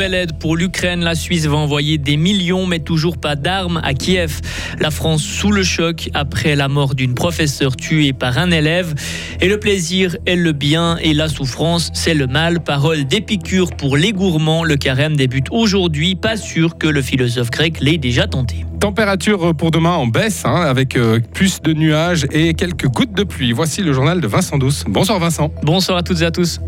nouvelle aide pour l'Ukraine. La Suisse va envoyer des millions, mais toujours pas d'armes à Kiev. La France sous le choc après la mort d'une professeure tuée par un élève. Et le plaisir est le bien et la souffrance, c'est le mal. Parole d'Épicure pour les gourmands. Le carême débute aujourd'hui. Pas sûr que le philosophe grec l'ait déjà tenté. Température pour demain en baisse, hein, avec euh, plus de nuages et quelques gouttes de pluie. Voici le journal de Vincent Douce. Bonsoir Vincent. Bonsoir à toutes et à tous.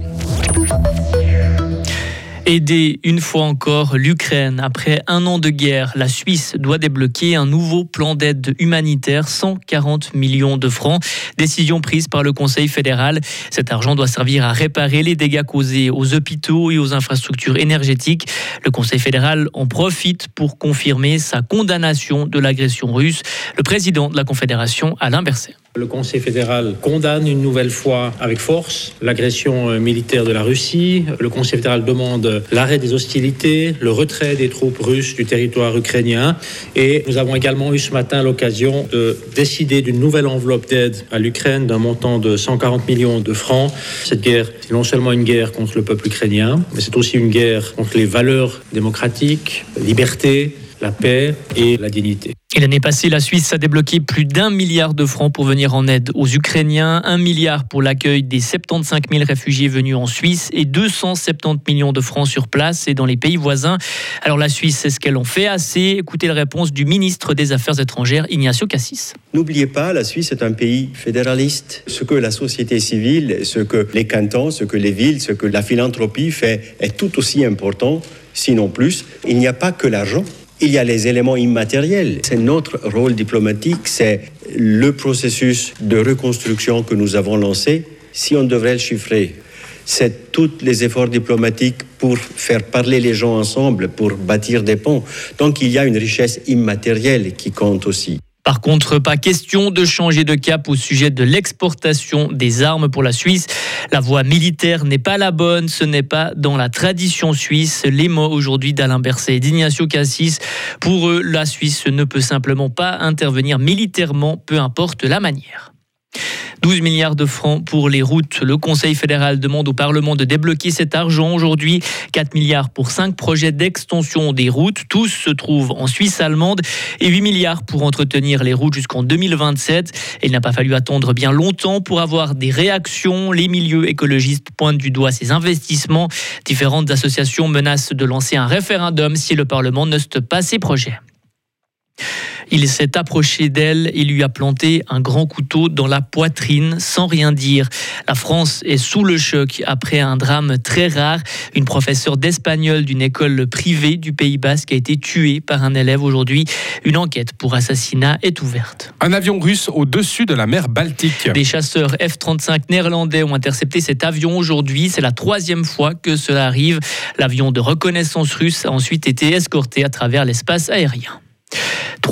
Aider une fois encore l'Ukraine. Après un an de guerre, la Suisse doit débloquer un nouveau plan d'aide humanitaire, 140 millions de francs. Décision prise par le Conseil fédéral. Cet argent doit servir à réparer les dégâts causés aux hôpitaux et aux infrastructures énergétiques. Le Conseil fédéral en profite pour confirmer sa condamnation de l'agression russe. Le président de la Confédération, Alain Berset. Le Conseil fédéral condamne une nouvelle fois avec force l'agression euh, militaire de la Russie. Le Conseil fédéral demande l'arrêt des hostilités, le retrait des troupes russes du territoire ukrainien. Et nous avons également eu ce matin l'occasion de décider d'une nouvelle enveloppe d'aide à l'Ukraine d'un montant de 140 millions de francs. Cette guerre, c'est non seulement une guerre contre le peuple ukrainien, mais c'est aussi une guerre contre les valeurs démocratiques, liberté, la paix et la dignité. Et l'année passée, la Suisse a débloqué plus d'un milliard de francs pour venir en aide aux Ukrainiens, un milliard pour l'accueil des 75 000 réfugiés venus en Suisse et 270 millions de francs sur place et dans les pays voisins. Alors la Suisse, est-ce qu'elle en fait assez Écoutez la réponse du ministre des Affaires étrangères, Ignacio Cassis. N'oubliez pas, la Suisse est un pays fédéraliste. Ce que la société civile, ce que les cantons, ce que les villes, ce que la philanthropie fait est tout aussi important, sinon plus. Il n'y a pas que l'argent. Il y a les éléments immatériels. C'est notre rôle diplomatique, c'est le processus de reconstruction que nous avons lancé. Si on devrait le chiffrer, c'est tous les efforts diplomatiques pour faire parler les gens ensemble, pour bâtir des ponts. Donc il y a une richesse immatérielle qui compte aussi. Par contre, pas question de changer de cap au sujet de l'exportation des armes pour la Suisse. La voie militaire n'est pas la bonne, ce n'est pas dans la tradition suisse. Les mots aujourd'hui d'Alain Berset et d'Ignacio Cassis. Pour eux, la Suisse ne peut simplement pas intervenir militairement, peu importe la manière. 12 milliards de francs pour les routes. Le Conseil fédéral demande au Parlement de débloquer cet argent aujourd'hui. 4 milliards pour 5 projets d'extension des routes. Tous se trouvent en Suisse allemande. Et 8 milliards pour entretenir les routes jusqu'en 2027. il n'a pas fallu attendre bien longtemps pour avoir des réactions. Les milieux écologistes pointent du doigt ces investissements. Différentes associations menacent de lancer un référendum si le Parlement ne pas ces projets. Il s'est approché d'elle et lui a planté un grand couteau dans la poitrine sans rien dire. La France est sous le choc après un drame très rare. Une professeure d'espagnol d'une école privée du Pays Basque a été tuée par un élève aujourd'hui. Une enquête pour assassinat est ouverte. Un avion russe au-dessus de la mer Baltique. Des chasseurs F-35 néerlandais ont intercepté cet avion aujourd'hui. C'est la troisième fois que cela arrive. L'avion de reconnaissance russe a ensuite été escorté à travers l'espace aérien.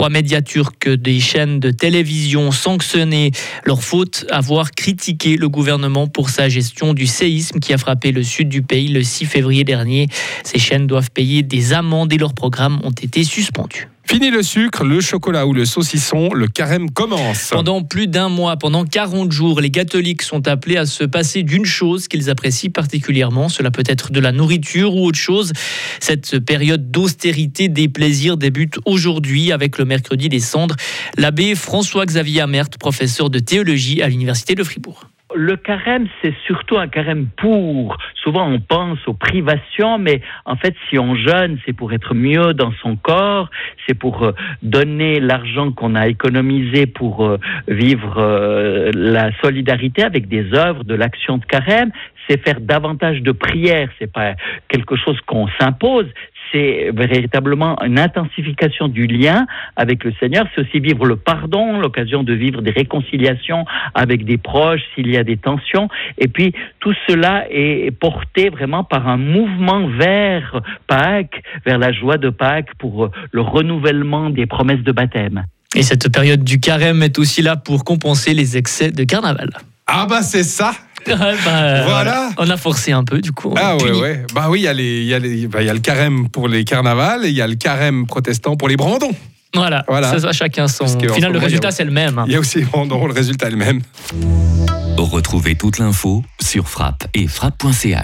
Trois médias turcs des chaînes de télévision sanctionnées. Leur faute, avoir critiqué le gouvernement pour sa gestion du séisme qui a frappé le sud du pays le 6 février dernier. Ces chaînes doivent payer des amendes et leurs programmes ont été suspendus. Fini le sucre, le chocolat ou le saucisson, le carême commence. Pendant plus d'un mois, pendant 40 jours, les catholiques sont appelés à se passer d'une chose qu'ils apprécient particulièrement. Cela peut être de la nourriture ou autre chose. Cette période d'austérité des plaisirs débute aujourd'hui avec le mercredi des cendres. L'abbé François-Xavier Amert, professeur de théologie à l'Université de Fribourg. Le carême, c'est surtout un carême pour. Souvent, on pense aux privations, mais en fait, si on jeûne, c'est pour être mieux dans son corps, c'est pour euh, donner l'argent qu'on a économisé pour euh, vivre euh, la solidarité avec des œuvres de l'action de carême, c'est faire davantage de prières, c'est pas quelque chose qu'on s'impose, c'est véritablement une intensification du lien avec le Seigneur. C'est aussi vivre le pardon, l'occasion de vivre des réconciliations avec des proches s'il y a des tensions. Et puis tout cela est porté vraiment par un mouvement vers Pâques, vers la joie de Pâques pour le renouvellement des promesses de baptême. Et cette période du carême est aussi là pour compenser les excès de carnaval. Ah bah c'est ça bah, voilà. On a forcé un peu, du coup. Ah ouais, ouais. Bah oui, il y, a bah, y a le carême pour les carnavals et il y a le carême protestant pour les brandons. Voilà, voilà. ça, chacun son. Au final, le résultat, c'est le même. Hein. Il y a aussi les brandons, le résultat est le même. Retrouvez toute l'info sur frappe et frappe.ch.